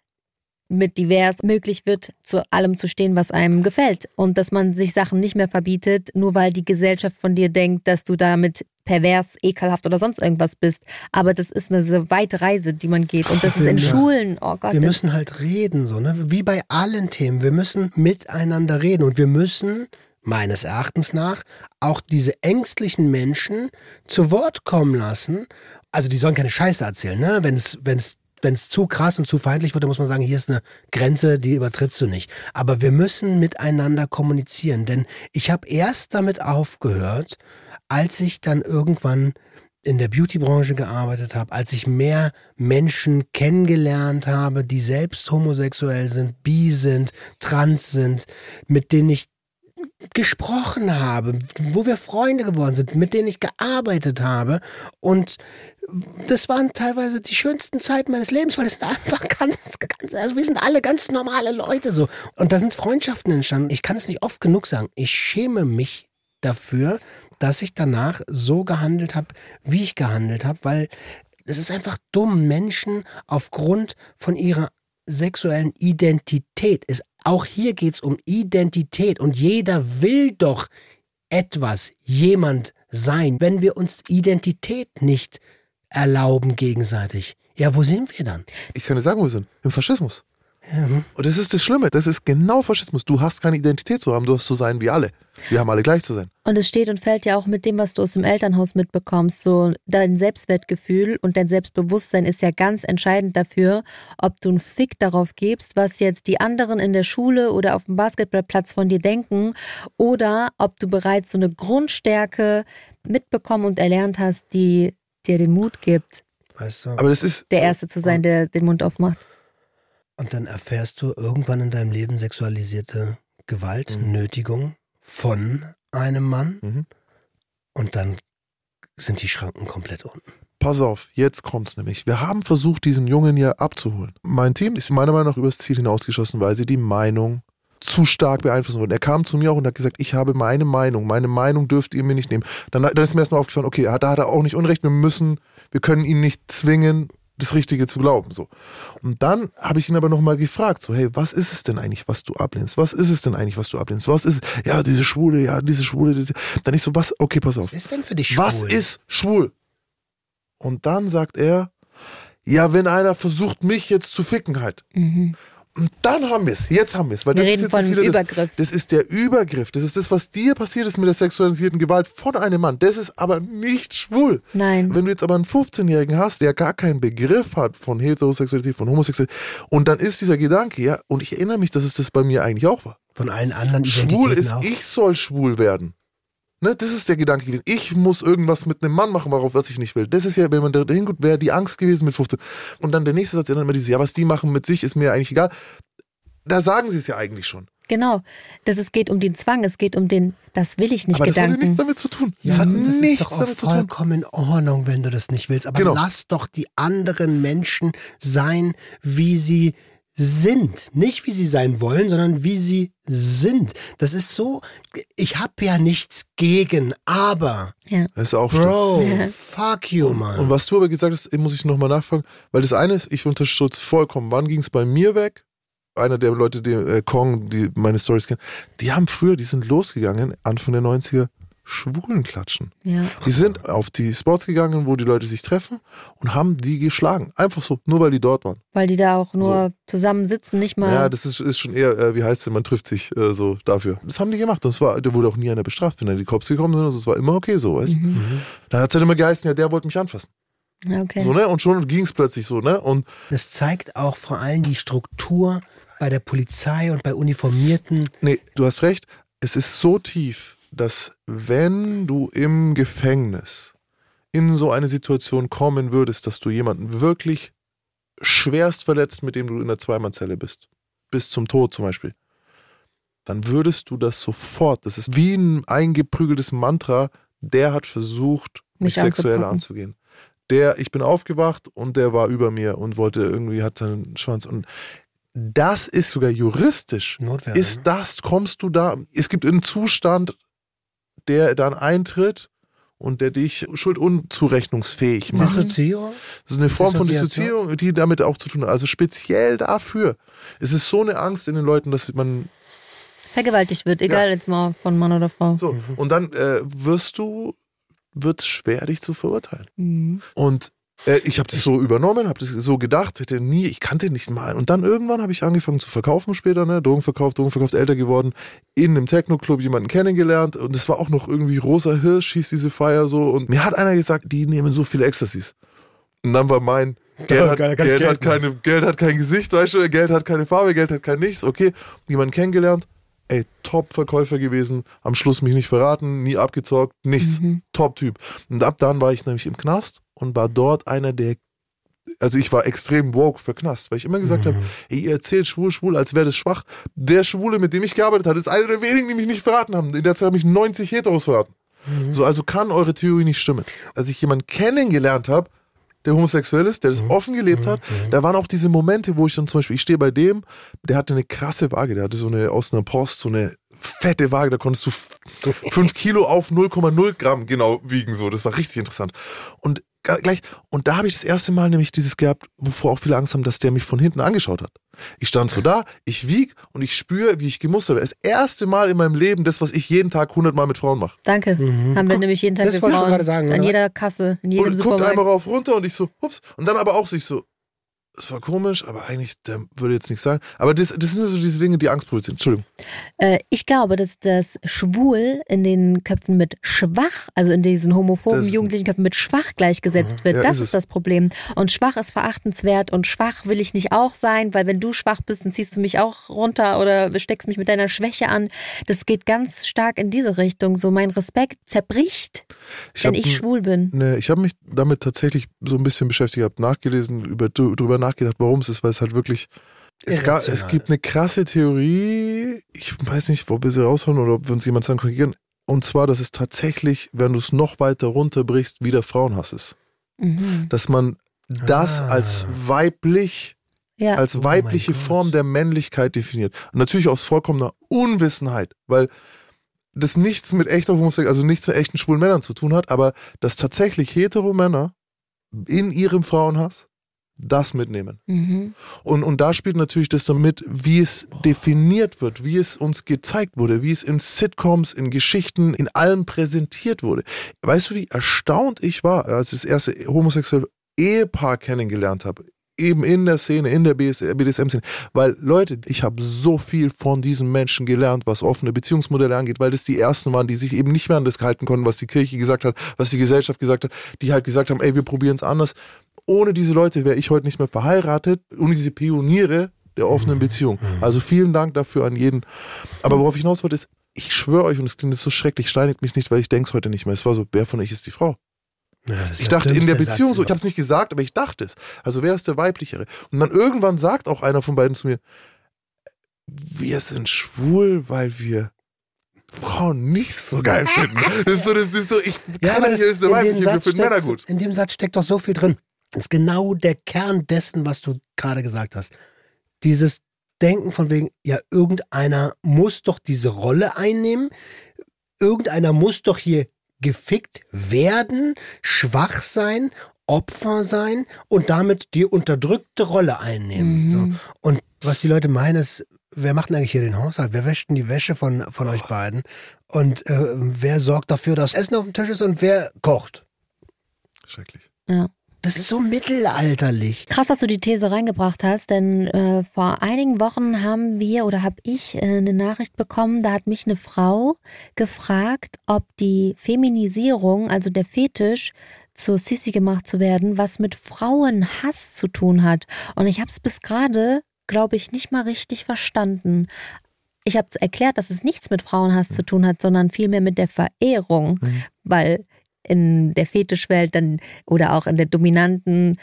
mit divers möglich wird, zu allem zu stehen, was einem gefällt. Und dass man sich Sachen nicht mehr verbietet, nur weil die Gesellschaft von dir denkt, dass du damit pervers, ekelhaft oder sonst irgendwas bist. Aber das ist eine so weite Reise, die man geht. Und das ist in Ja. Schulen, oh Gott. Wir müssen halt reden, so, ne? Wie bei allen Themen. Wir müssen miteinander reden und wir müssen, meines Erachtens nach, auch diese ängstlichen Menschen zu Wort kommen lassen. Also die sollen keine Scheiße erzählen, ne? Wenn es, wenn es zu krass und zu feindlich wird, dann muss man sagen, hier ist eine Grenze, die übertrittst du nicht. Aber wir müssen miteinander kommunizieren, denn ich habe erst damit aufgehört, als ich dann irgendwann in der Beautybranche gearbeitet habe, als ich mehr Menschen kennengelernt habe, die selbst homosexuell sind, bi sind, trans sind, mit denen ich gesprochen habe, wo wir Freunde geworden sind, mit denen ich gearbeitet habe und das waren teilweise die schönsten Zeiten meines Lebens, weil es einfach ganz, ganz, also wir sind alle ganz normale Leute so. Und da sind Freundschaften entstanden. Ich kann es nicht oft genug sagen. Ich schäme mich dafür, dass ich danach so gehandelt habe, wie ich gehandelt habe, weil es ist einfach dumm, Menschen aufgrund von ihrer sexuellen Identität. Es, auch hier geht es um Identität und jeder will doch etwas, jemand sein. Wenn wir uns Identität nicht erlauben gegenseitig, ja, wo sind wir dann? Ich kann dir sagen, wo wir sind. Im Faschismus. Und das ist das Schlimme. Das ist genau Faschismus. Du hast keine Identität zu haben, du hast zu sein wie alle. Wir haben alle gleich zu sein. Und es steht und fällt ja auch mit dem, was du aus dem Elternhaus mitbekommst. So dein Selbstwertgefühl und dein Selbstbewusstsein ist ja ganz entscheidend dafür, ob du einen Fick darauf gibst, was jetzt die anderen in der Schule oder auf dem Basketballplatz von dir denken, oder ob du bereits so eine Grundstärke mitbekommen und erlernt hast, die dir den Mut gibt, Weißt du? Aber das ist. der Erste zu sein, der den Mund aufmacht. Und dann erfährst du irgendwann in deinem Leben sexualisierte Gewalt, Nötigung von einem Mann. Mhm. Und dann sind die Schranken komplett unten. Pass auf, jetzt kommt's nämlich. Wir haben versucht, diesen Jungen hier abzuholen. Mein Team ist meiner Meinung nach übers Ziel hinausgeschossen, weil sie die Meinung zu stark beeinflussen wollten. Er kam zu mir auch und hat gesagt, ich habe meine Meinung, meine Meinung dürft ihr mir nicht nehmen. Dann, dann ist mir erstmal aufgefallen, okay, da hat er auch nicht Unrecht, wir müssen, wir können ihn nicht zwingen, das Richtige zu glauben. So. Und dann habe ich ihn aber nochmal gefragt, so, hey, was ist es denn eigentlich, was du ablehnst? Was ist es denn eigentlich, was du ablehnst? Was ist, ja, diese Schwule, ja, diese Schwule, diese. Dann ich so, was, okay, pass auf. Was ist denn für dich schwul? Was ist schwul? Und dann sagt er, ja, wenn einer versucht, mich jetzt zu ficken halt. Und dann haben wir es. Jetzt haben wir es. Weil Wir das reden ist jetzt von wieder Übergriff. Das, das ist der Übergriff. Das ist das, was dir passiert ist mit der sexualisierten Gewalt von einem Mann. Das ist aber nicht schwul. Nein. Wenn du jetzt aber einen 15-Jährigen hast, der gar keinen Begriff hat von Heterosexualität, von Homosexualität, und dann ist dieser Gedanke, ja, und ich erinnere mich, dass es das bei mir eigentlich auch war. Von allen anderen Schwul ist, auch. ich soll schwul werden. Ne, das ist der Gedanke gewesen. Ich muss irgendwas mit einem Mann machen, worauf was ich nicht will. Das ist ja, wenn man da hinguckt, wäre die Angst gewesen mit 15. Und dann der nächste Satz erinnert immer dieses, ja, was die machen mit sich, ist mir eigentlich egal. Da sagen sie es ja eigentlich schon. Genau. Das, es geht um den Zwang, es geht um den, das will ich nicht Aber das hat Gedanken. nichts damit zu tun. Ja, das hat das nichts ist doch auch damit zu tun. vollkommen in Ordnung, wenn du das nicht willst. Aber Genau. lass doch die anderen Menschen sein, wie sie sind. Nicht wie sie sein wollen, sondern wie sie sind. Das ist so, ich habe ja nichts gegen, aber, Das ist auch. Bro, fuck you, man. Und was du aber gesagt hast, muss ich nochmal nachfragen, weil das eine ist, ich unterstütze vollkommen. Wann ging es bei mir weg? Einer der Leute, die äh, Kong, die meine Stories kennen, die haben früher, die sind losgegangen, Anfang der 90er, Schwulen klatschen. Ja. Die sind auf die Spots gegangen, wo die Leute sich treffen und haben die geschlagen. Einfach so, nur weil die dort waren. Weil die da auch nur zusammen sitzen, nicht mal. Ja, das ist, ist schon eher, äh, wie heißt es, man trifft sich äh, so dafür. Das haben die gemacht und es war, da wurde auch nie einer bestraft, wenn dann die Cops gekommen sind. Also es war immer okay so, weißt du? Mhm. Dann hat es halt immer geheißen, ja, der wollte mich anfassen. Okay. So, ne? Und schon ging es plötzlich so, ne? Und das zeigt auch vor allem die Struktur bei der Polizei und bei Uniformierten. Nee, du hast recht. Es ist so tief, dass wenn du im Gefängnis in so eine Situation kommen würdest, dass du jemanden wirklich schwerst verletzt, mit dem du in der Zweimannzelle bist, bis zum Tod zum Beispiel, dann würdest du das sofort, das ist wie ein eingeprügeltes Mantra, der hat versucht, mich, Mich sexuell anzugehen. Der, ich bin aufgewacht und der war über mir und wollte irgendwie, hat seinen Schwanz und das ist sogar juristisch. Notwehr. Ist das, kommst du da, es gibt einen Zustand, der dann eintritt und der dich schuldunzurechnungsfähig macht. Dissoziierung? Das ist eine Form von Dissoziation? Dissoziierung, die damit auch zu tun hat. Also speziell dafür. Es ist so eine Angst in den Leuten, dass man Vergewaltigt wird, egal jetzt mal von Mann oder Frau. so und dann äh, wirst du wird es schwer dich zu verurteilen. Mhm. Und äh, ich habe das so übernommen, habe das so gedacht, hätte nie, ich kannte nicht mal. Und dann irgendwann habe ich angefangen zu verkaufen später, ne, Drogen verkauft, Drogen verkauft, älter geworden, in einem Techno-Club jemanden kennengelernt und es war auch noch irgendwie rosa Hirsch, hieß diese Feier so. Und mir hat einer gesagt, die nehmen so viele Ecstasys. Und dann war mein Geld hat, Geld hat keine, Geld hat kein Gesicht, weißt du, Geld hat keine Farbe, Geld hat kein nichts. Okay, jemanden kennengelernt, ey, Top-Verkäufer gewesen, am Schluss mich nicht verraten, nie abgezockt, nichts. Top-Typ. Und ab dann war ich nämlich im Knast und war dort einer der also ich war extrem woke für Knast, weil ich immer gesagt habe, ey, ihr erzählt schwul, schwul, als wäre das schwach. Der Schwule, mit dem ich gearbeitet habe, ist einer der wenigen, die mich nicht verraten haben. In der Zeit habe ich 90 Heteros verraten. So, also kann eure Theorie nicht stimmen. Als ich jemanden kennengelernt habe, der homosexuell ist, der das Mhm. offen gelebt Mhm. hat. Mhm. Da waren auch diese Momente, wo ich dann zum Beispiel, ich stehe bei dem, der hatte eine krasse Waage, der hatte so eine aus einer Post, so eine fette Waage, da konntest du f- fünf Kilo auf 0,0 Gramm genau wiegen, so. Das war richtig interessant. Und gleich, und da habe ich das erste Mal nämlich dieses gehabt, wovor auch viele Angst haben, dass der mich von hinten angeschaut hat. Ich stand so da, ich wieg und ich spüre, wie ich gemustert werde. Das erste Mal in meinem Leben, das, was ich jeden Tag 100 Mal mit Frauen mache. Danke. Mhm. Haben wir Guck, nämlich jeden Tag das mit wollte ich Frauen. gerade sagen, an oder? jeder Kasse, in jedem und guckt Supermarkt. einmal rauf runter und ich so, ups. Und dann aber auch so, ich so, es war komisch, aber eigentlich, der würde jetzt nicht sagen. Aber das, das sind so diese Dinge, die Angst produzieren. Entschuldigung. Äh, ich glaube, dass das Schwul in den Köpfen mit schwach, also in diesen homophoben Das- jugendlichen Köpfen mit schwach gleichgesetzt wird. Ja, das ist ist, das Problem. Und schwach ist verachtenswert und schwach will ich nicht auch sein, weil wenn du schwach bist, dann ziehst du mich auch runter oder steckst mich mit deiner Schwäche an. Das geht ganz stark in diese Richtung. So mein Respekt zerbricht, Ich wenn ich schwul bin. Ne, ich habe mich damit tatsächlich so ein bisschen beschäftigt, habe nachgelesen, über, drüber nachgedacht, warum es ist, weil es halt wirklich. Es, gab, es gibt eine krasse Theorie, ich weiß nicht, ob wir sie rausholen oder ob wir uns jemand sagen korrigieren. Und zwar, dass es tatsächlich, wenn du es noch weiter runterbrichst, wieder Frauenhass ist. Mhm. Dass man das Ah. als weiblich, Ja. als Oh weibliche Gott. Form der Männlichkeit definiert. Und natürlich aus vollkommener Unwissenheit, weil das nichts mit echter Homosexualität, also nichts mit echten schwulen Männern zu tun hat, aber dass tatsächlich hetero Männer in ihrem Frauenhass das mitnehmen. Mhm. Und, und da spielt natürlich das damit, wie es definiert wird, wie es uns gezeigt wurde, wie es in Sitcoms, in Geschichten, in allem präsentiert wurde. Weißt du, wie erstaunt ich war, als ich das erste homosexuelle Ehepaar kennengelernt habe? Eben in der Szene, in der BDSM-Szene. Weil, Leute, ich habe so viel von diesen Menschen gelernt, was offene Beziehungsmodelle angeht, weil das die ersten waren, die sich eben nicht mehr an das halten konnten, was die Kirche gesagt hat, was die Gesellschaft gesagt hat, die halt gesagt haben, ey, wir probieren es anders. Ohne diese Leute wäre ich heute nicht mehr verheiratet, ohne diese Pioniere der offenen Beziehung. Also vielen Dank dafür an jeden. Aber worauf ich hinaus wollte, ist, ich schwöre euch, und es klingt so schrecklich, steinigt mich nicht, weil ich denke es heute nicht mehr. Es war so, wer von euch ist die Frau? Ja, Ich dachte in der Beziehung Satz so, ich habe es nicht gesagt, aber ich dachte es. Also wer ist der weiblichere? Und dann irgendwann sagt auch einer von beiden zu mir, wir sind schwul, weil wir Frauen nicht so geil finden. Das ist so, das ist so, ich Ja, hier das, ist der weibliche, wir finden Männer gut. in dem Satz steckt doch so viel drin. Das ist genau der Kern dessen, was du gerade gesagt hast. Dieses Denken von wegen, ja, irgendeiner muss doch diese Rolle einnehmen, irgendeiner muss doch hier gefickt werden, schwach sein, Opfer sein und damit die unterdrückte Rolle einnehmen. Mhm. So. Und was die Leute meinen ist, wer macht denn eigentlich hier den Haushalt? Wer wäscht denn die Wäsche von, von euch beiden? Und äh, wer sorgt dafür, dass Essen auf dem Tisch ist und wer kocht? Schrecklich. Das ist so mittelalterlich. Krass, dass du die These reingebracht hast, denn äh, vor einigen Wochen haben wir oder habe ich äh, eine Nachricht bekommen, da hat mich eine Frau gefragt, ob die Feminisierung, also der Fetisch, zur Sissi gemacht zu werden, was mit Frauenhass zu tun hat. Und ich habe es bis gerade, glaube ich, nicht mal richtig verstanden. Ich habe erklärt, dass es nichts mit Frauenhass zu tun hat, sondern vielmehr mit der Verehrung, Mhm. weil in der Fetischwelt dann oder auch in der dominanten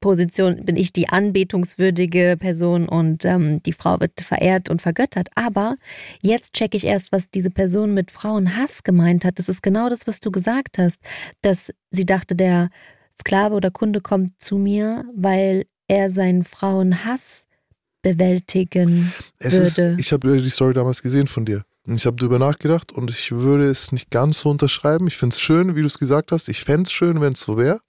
Position bin ich die anbetungswürdige Person und ähm, die Frau wird verehrt und vergöttert. Aber jetzt checke ich erst, was diese Person mit Frauenhass gemeint hat. Das ist genau das, was du gesagt hast, dass sie dachte, der Sklave oder Kunde kommt zu mir, weil er seinen Frauenhass bewältigen Es ist, würde. ich habe die Story damals gesehen von dir. Ich habe darüber nachgedacht und ich würde es nicht ganz so unterschreiben. Ich finde es schön, wie du es gesagt hast. Ich fände es schön, wenn es so wäre.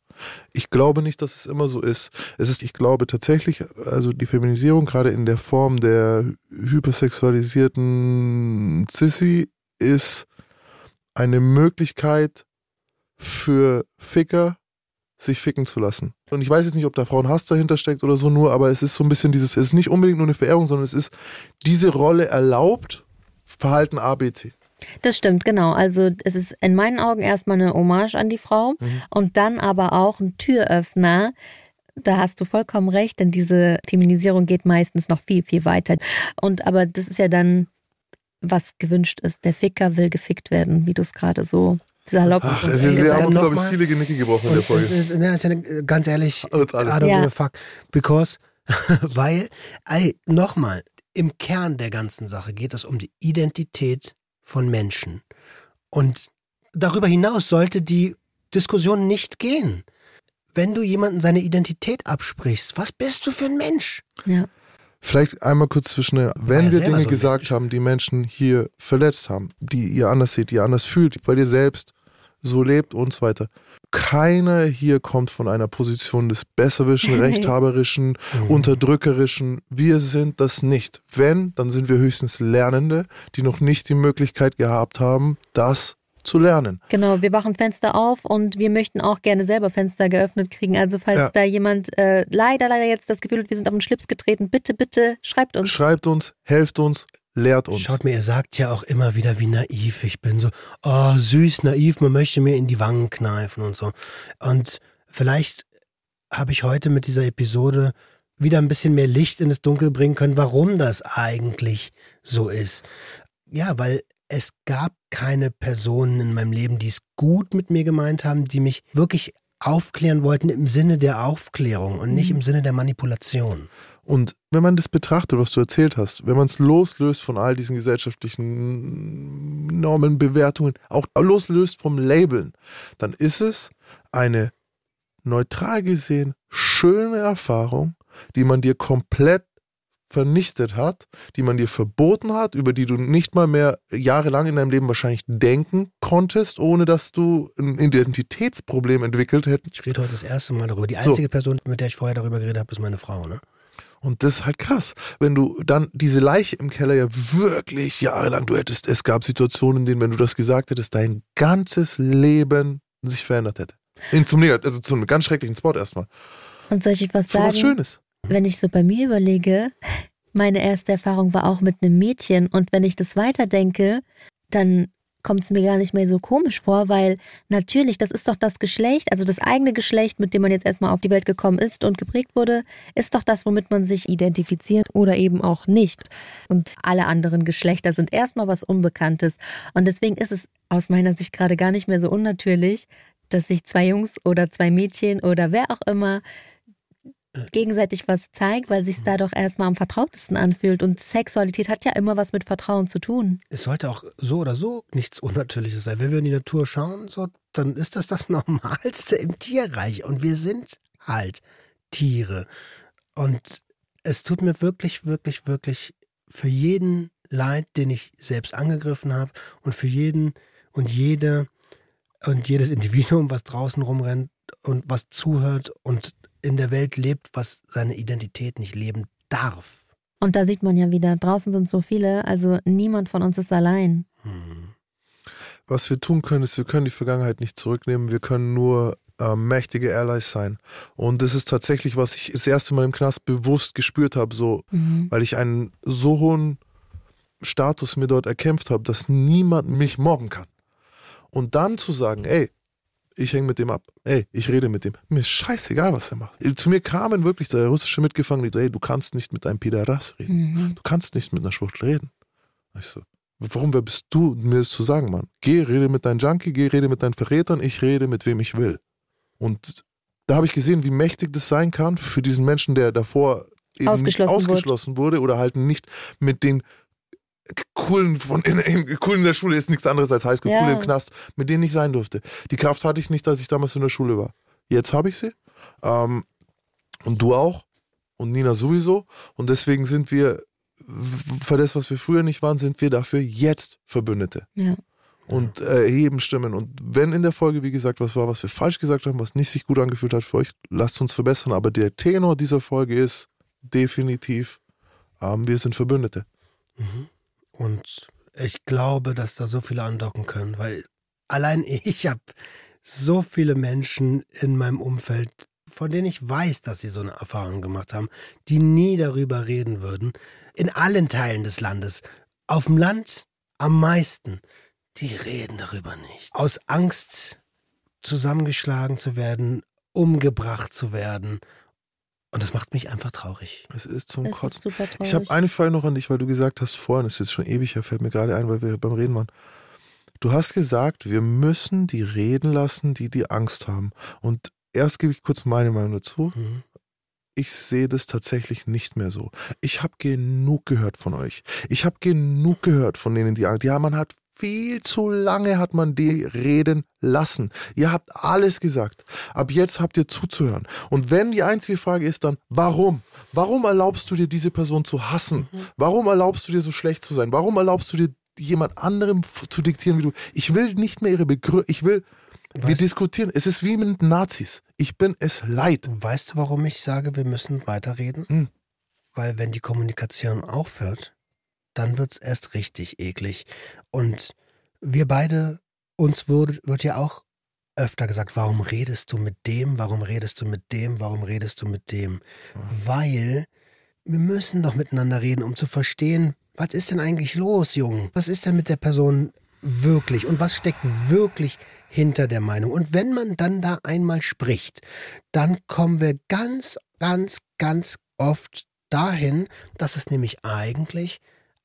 Ich glaube nicht, dass es immer so ist. Es ist, ich glaube tatsächlich, also die Feminisierung, gerade in der Form der hypersexualisierten Sissy, ist eine Möglichkeit für Ficker, sich ficken zu lassen. Und ich weiß jetzt nicht, ob da Frauenhass dahinter steckt oder so nur, aber es ist so ein bisschen dieses, es ist nicht unbedingt nur eine Verehrung, sondern es ist, diese Rolle erlaubt Verhalten ABC. Das stimmt, genau. Also es ist in meinen Augen erstmal eine Hommage an die Frau Mhm. und dann aber auch ein Türöffner. Da hast du vollkommen recht, denn diese Feminisierung geht meistens noch viel, viel weiter. Und aber das ist ja dann, was gewünscht ist. Der Ficker will gefickt werden, wie du es gerade so salopp Ach, und wir, wir haben uns, glaube ich, mal- viele Genicke gebrochen in der Folge. das ist, na, ist ja eine, ganz ehrlich. I don't give a fuck. Because, weil, ey, nochmal, im Kern der ganzen Sache geht es um die Identität von Menschen. Und darüber hinaus sollte die Diskussion nicht gehen. wenn du jemandem seine Identität absprichst, was bist du für ein Mensch? Ja. Vielleicht einmal kurz zwischen, den- ja wenn wir Dinge so gesagt Mensch. haben, die Menschen hier verletzt haben, die ihr anders seht, die ihr anders fühlt, weil ihr selbst so lebt und so weiter. Keiner hier kommt von einer Position des besserwischen, rechthaberischen, Mhm. unterdrückerischen. Wir sind das nicht. Wenn, dann sind wir höchstens Lernende, die noch nicht die Möglichkeit gehabt haben, das zu lernen. Genau, wir machen Fenster auf und wir möchten auch gerne selber Fenster geöffnet kriegen. Also falls Ja. da jemand äh, leider, leider jetzt das Gefühl hat, wir sind auf den Schlips getreten, bitte, bitte schreibt uns. Schreibt uns, helft uns, lehrt uns. Schaut mir, ihr sagt ja auch immer wieder, wie naiv ich bin. So, oh, süß, naiv, man möchte mir in die Wangen kneifen und so. Und vielleicht habe ich heute mit dieser Episode wieder ein bisschen mehr Licht in das Dunkel bringen können, warum das eigentlich so ist. Ja, weil es gab keine Personen in meinem Leben, die es gut mit mir gemeint haben, die mich wirklich aufklären wollten im Sinne der Aufklärung und nicht im Sinne der Manipulation. Und wenn man das betrachtet, was du erzählt hast, wenn man es loslöst von all diesen gesellschaftlichen Normen, Bewertungen, auch loslöst vom Labeln, dann ist es eine neutral gesehen schöne Erfahrung, die man dir komplett vernichtet hat, die man dir verboten hat, über die du nicht mal mehr jahrelang in deinem Leben wahrscheinlich denken konntest, ohne dass du ein Identitätsproblem entwickelt hättest. Ich rede heute das erste Mal darüber. Die So. einzige Person, mit der ich vorher darüber geredet habe, ist meine Frau. Ne? Und das ist halt krass, wenn du dann diese Leiche im Keller ja wirklich jahrelang, du hättest, es gab Situationen, in denen, wenn du das gesagt hättest, dein ganzes Leben sich verändert hätte. In, zum Negat also zu einem ganz schrecklichen Spot erstmal. Und soll ich was Für was sagen? Schönes. Wenn ich so bei mir überlege, meine erste Erfahrung war auch mit einem Mädchen und wenn ich das weiterdenke, dann kommt es mir gar nicht mehr so komisch vor, weil natürlich, das ist doch das Geschlecht, also das eigene Geschlecht, mit dem man jetzt erstmal auf die Welt gekommen ist und geprägt wurde, ist doch das, womit man sich identifiziert oder eben auch nicht. Und alle anderen Geschlechter sind erstmal was Unbekanntes. Und deswegen ist es aus meiner Sicht gerade gar nicht mehr so unnatürlich, dass sich zwei Jungs oder zwei Mädchen oder wer auch immer gegenseitig was zeigt, weil sich da doch erstmal am vertrautesten anfühlt. Und Sexualität hat ja immer was mit Vertrauen zu tun. Es sollte auch so oder so nichts Unnatürliches sein. Wenn wir in die Natur schauen, so, dann ist das das Normalste im Tierreich. Und wir sind halt Tiere. Und es tut mir wirklich, wirklich, wirklich für jeden leid, den ich selbst angegriffen habe und für jeden und jede und jedes Individuum, was draußen rumrennt und was zuhört und in der Welt lebt, was seine Identität nicht leben darf. Und da sieht man ja wieder, draußen sind so viele, also niemand von uns ist allein. Hm. Was wir tun können, ist, wir können die Vergangenheit nicht zurücknehmen, wir können nur äh, mächtige Allies sein. Und das ist tatsächlich, was ich das erste Mal im Knast bewusst gespürt habe, so, Mhm. weil ich einen so hohen Status mir dort erkämpft habe, dass niemand mich mobben kann. Und dann zu sagen, ey, ich hänge mit dem ab, ey, ich rede mit dem, mir ist scheißegal, was er macht. Zu mir kamen wirklich der russische Mitgefangene, die so, ey, du kannst nicht mit einem Pideras reden. Mhm. Du kannst nicht mit einer Schwuchtel reden. Ich so, warum, wer bist du, mir das zu sagen, Mann? Geh, rede mit deinem Junkie, geh, rede mit deinen Verrätern, ich rede mit wem ich will. Und da habe ich gesehen, wie mächtig das sein kann für diesen Menschen, der davor eben Ausgeschlossen nicht ausgeschlossen wurde oder halt nicht mit den coolen von in, in, coolen in der Schule ist nichts anderes als Highschool, Ja. cool im Knast, mit denen ich sein durfte. Die Kraft hatte ich nicht, als ich damals in der Schule war. Jetzt habe ich sie. Ähm, und du auch. Und Nina sowieso. Und deswegen sind wir, für das, was wir früher nicht waren, sind wir dafür jetzt Verbündete. Ja. Und äh, erheben Stimmen. Und wenn in der Folge, wie gesagt, was war, was wir falsch gesagt haben, was nicht sich gut angefühlt hat für euch, lasst uns verbessern. Aber der Tenor dieser Folge ist definitiv, ähm, wir sind Verbündete. Mhm. Und ich glaube, dass da so viele andocken können, weil allein ich habe so viele Menschen in meinem Umfeld, von denen ich weiß, dass sie so eine Erfahrung gemacht haben, die nie darüber reden würden. In allen Teilen des Landes. Auf dem Land am meisten. Die reden darüber nicht. Aus Angst, zusammengeschlagen zu werden, umgebracht zu werden. Und das macht mich einfach traurig. Es ist zum ist Kotzen. super traurig. Ich habe eine Frage noch an dich, weil du gesagt hast vorhin, das ist jetzt schon ewig her, fällt mir gerade ein, weil wir beim Reden waren. Du hast gesagt, wir müssen die reden lassen, die die Angst haben. Und erst gebe ich kurz meine Meinung dazu. Mhm. Ich sehe das tatsächlich nicht mehr so. Ich habe genug gehört von euch. Ich habe genug gehört von denen, die Angst. Ja, man hat viel zu lange hat man die reden lassen. Ihr habt alles gesagt. Ab jetzt habt ihr zuzuhören. Und wenn die einzige Frage ist dann, warum? Warum erlaubst du dir diese Person zu hassen? Mhm. Warum erlaubst du dir so schlecht zu sein? Warum erlaubst du dir jemand anderem zu diktieren, wie du? Ich will nicht mehr ihre Begründung. Ich will, wir Weißt- diskutieren. Es ist wie mit Nazis. Ich bin es leid. Weißt du, warum ich sage, wir müssen weiterreden? Hm. Weil wenn die Kommunikation aufhört, dann wird es erst richtig eklig. Und wir beide, uns wurde, wird ja auch öfter gesagt, warum redest du mit dem, warum redest du mit dem, warum redest du mit dem? Weil wir müssen doch miteinander reden, um zu verstehen, was ist denn eigentlich los, Jungen? Was ist denn mit der Person wirklich und was steckt wirklich hinter der Meinung? Und wenn man dann da einmal spricht, dann kommen wir ganz, ganz, ganz oft dahin, dass es nämlich eigentlich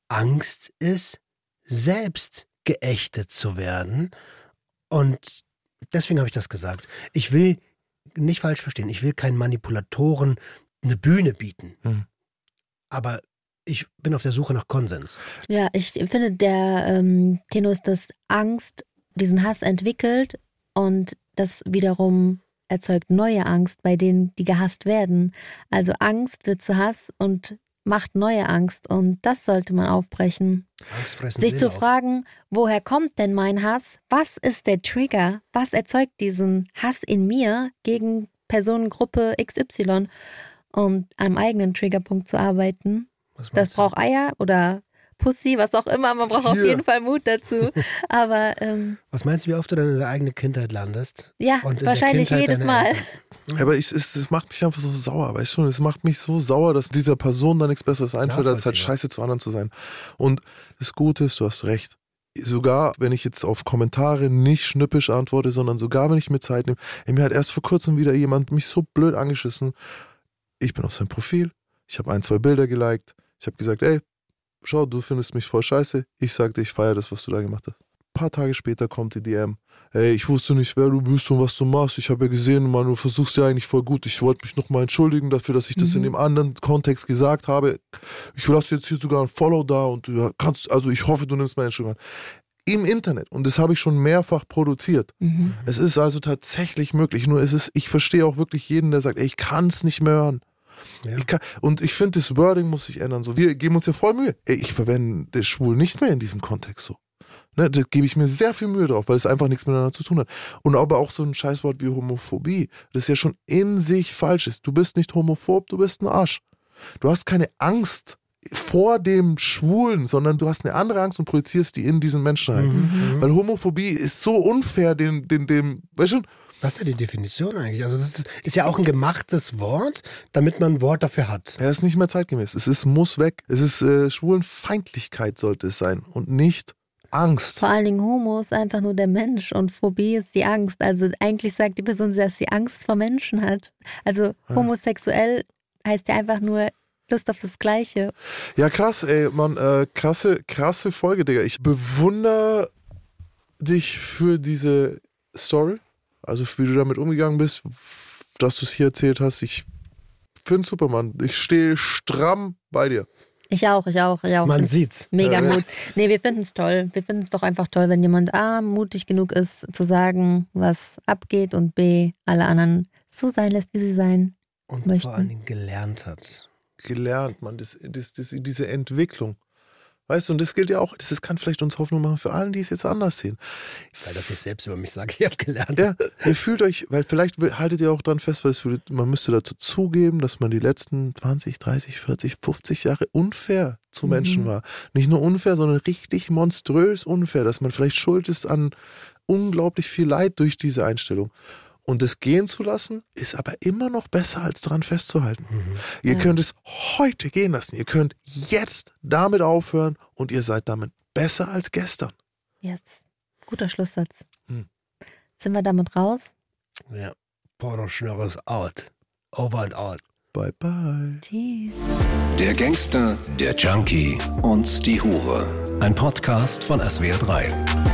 Angst ist, selbst geächtet zu werden. Und deswegen habe ich das gesagt. Ich will nicht falsch verstehen, ich will keinen Manipulatoren eine Bühne bieten. Hm. Aber ich bin auf der Suche nach Konsens. Ja, ich finde, der ähm, Tenor ist, dass Angst diesen Hass entwickelt und das wiederum erzeugt neue Angst bei denen, die gehasst werden. Also Angst wird zu Hass und macht neue Angst und das sollte man aufbrechen. Sich zu auf. fragen, woher kommt denn mein Hass? Was ist der Trigger? Was erzeugt diesen Hass in mir gegen Personengruppe XY? Und am eigenen Triggerpunkt zu arbeiten. Das braucht Eier oder Pussy, was auch immer. Man braucht auf Hier. jeden Fall Mut dazu. Aber ähm, Was meinst du, wie oft du dann in der eigenen Kindheit landest? ja, Und in der wahrscheinlich Kindheit jedes Mal. Eltern? Aber ich, es, es macht mich einfach so sauer, weißt du? Es macht mich so sauer, dass dieser Person da nichts Besseres einfällt, als halt scheiße zu anderen zu sein. Und das Gute ist, du hast recht. Sogar, wenn ich jetzt auf Kommentare nicht schnippisch antworte, sondern sogar, wenn ich mir Zeit nehme. Ey, mir hat erst vor kurzem wieder jemand mich so blöd angeschissen. Ich bin auf sein Profil. Ich habe ein, zwei Bilder geliked. Ich habe gesagt, ey, schau, du findest mich voll scheiße. Ich sagte, ich feiere das, was du da gemacht hast. Ein paar Tage später kommt die DM. Ey, ich wusste nicht, wer du bist und was du machst. Ich habe ja gesehen, Mann, du versuchst ja eigentlich voll gut. Ich wollte mich nochmal entschuldigen dafür, dass ich das in dem anderen Kontext gesagt habe. Ich lasse jetzt hier sogar ein Follow da und du kannst, also ich hoffe, du nimmst meine Entschuldigung an. Im Internet. Und das habe ich schon mehrfach produziert. Mhm. Es ist also tatsächlich möglich. Nur es ist, ich verstehe auch wirklich jeden, der sagt, ey, ich kann es nicht mehr hören. Ja. Ich kann, und ich finde, das Wording muss sich ändern. So, wir geben uns ja voll Mühe. Ich verwende das schwul nicht mehr in diesem Kontext so. Ne, da gebe ich mir sehr viel Mühe drauf, weil es einfach nichts miteinander zu tun hat. Und aber auch so ein Scheißwort wie Homophobie, das ja schon in sich falsch ist. Du bist nicht homophob, du bist ein Arsch. Du hast keine Angst vor dem Schwulen, sondern du hast eine andere Angst und projizierst die in diesen Menschen rein. Mhm. Weil Homophobie ist so unfair, dem, dem, dem, weißt du, Was ist denn die Definition eigentlich? Also das ist, ist ja auch ein gemachtes Wort, damit man ein Wort dafür hat. er ist nicht mehr zeitgemäß. Es ist, muss weg. Es ist äh, Schwulenfeindlichkeit sollte es sein und nicht Angst. Vor allen Dingen Homo ist einfach nur der Mensch und Phobie ist die Angst. Also eigentlich sagt die Person, dass sie Angst vor Menschen hat. Also homosexuell heißt ja einfach nur Lust auf das Gleiche. Ja, krass, ey, Mann, äh, krasse, krasse Folge, Digga. Ich bewundere dich für diese Story. Also, wie du damit umgegangen bist, dass du es hier erzählt hast. Ich find's super, Mann. Ich stehe stramm bei dir. Ich auch, ich auch, ich auch. Man sieht's. Mega. Mut. Nee, wir finden es toll. Wir finden es doch einfach toll, wenn jemand A, mutig genug ist, zu sagen, was abgeht und B, alle anderen so sein lässt, wie sie sein. Und Möchten. vor allen Dingen gelernt hat. Gelernt, Mann. Das, das, das, diese Entwicklung. Weißt du, und das gilt ja auch, das, kann vielleicht uns Hoffnung machen für alle, die es jetzt anders sehen. Weil das ich selbst über mich sage, ich habe gelernt. Ja, ihr fühlt euch, weil vielleicht haltet ihr auch dran fest, weil es man müsste dazu zugeben, dass man die letzten 20, 30, 40, 50 Jahre unfair zu Mhm. Menschen war. Nicht nur unfair, sondern richtig monströs unfair, dass man vielleicht schuld ist an unglaublich viel Leid durch diese Einstellung. Und das gehen zu lassen, ist aber immer noch besser, als daran festzuhalten. Ihr Ja. könnt es heute gehen lassen. Ihr könnt jetzt damit aufhören und ihr seid damit besser als gestern. Yes. Guter Schlusssatz. Hm. Sind wir damit raus? Ja. Pornoschnörre ist out. Over and out. Bye bye. Tschüss. Der Gangster, der Junkie und die Hure. Ein Podcast von SWR3.